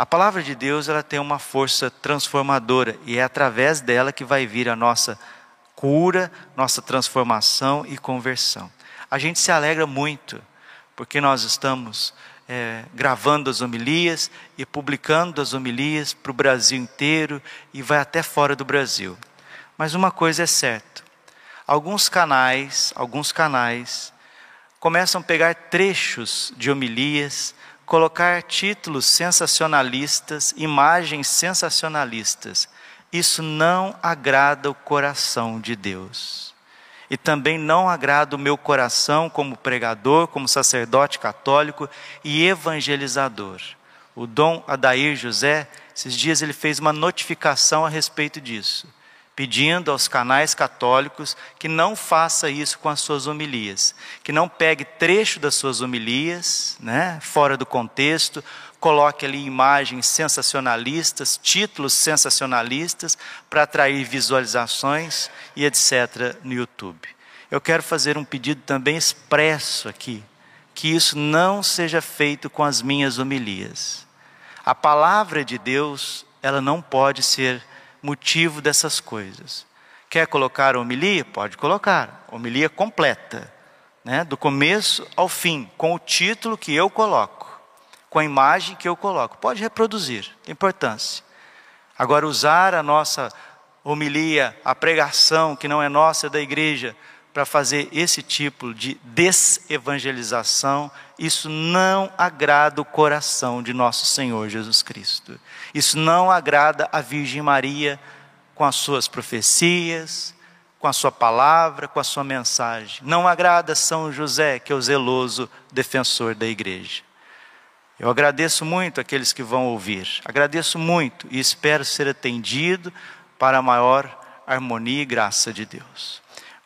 A palavra de Deus ela tem uma força transformadora e é através dela que vai vir a nossa cura, nossa transformação e conversão. A gente se alegra muito porque nós estamos é, gravando as homilias e publicando as homilias para o Brasil inteiro e vai até fora do Brasil. Mas uma coisa é certa: alguns canais, alguns canais começam a pegar trechos de homilias colocar títulos sensacionalistas, imagens sensacionalistas. Isso não agrada o coração de Deus. E também não agrada o meu coração como pregador, como sacerdote católico e evangelizador. O Dom Adair José, esses dias ele fez uma notificação a respeito disso pedindo aos canais católicos que não faça isso com as suas homilias, que não pegue trecho das suas homilias, né, fora do contexto, coloque ali imagens sensacionalistas, títulos sensacionalistas para atrair visualizações e etc no YouTube. Eu quero fazer um pedido também expresso aqui, que isso não seja feito com as minhas homilias. A palavra de Deus, ela não pode ser motivo dessas coisas. Quer colocar homilia? Pode colocar. Homilia completa, né? do começo ao fim, com o título que eu coloco, com a imagem que eu coloco. Pode reproduzir, tem importância. Agora, usar a nossa homilia, a pregação que não é nossa, é da igreja, para fazer esse tipo de desevangelização, isso não agrada o coração de nosso Senhor Jesus Cristo. Isso não agrada a Virgem Maria com as suas profecias, com a sua palavra, com a sua mensagem. Não agrada São José, que é o zeloso defensor da igreja. Eu agradeço muito aqueles que vão ouvir. Agradeço muito e espero ser atendido para a maior harmonia e graça de Deus.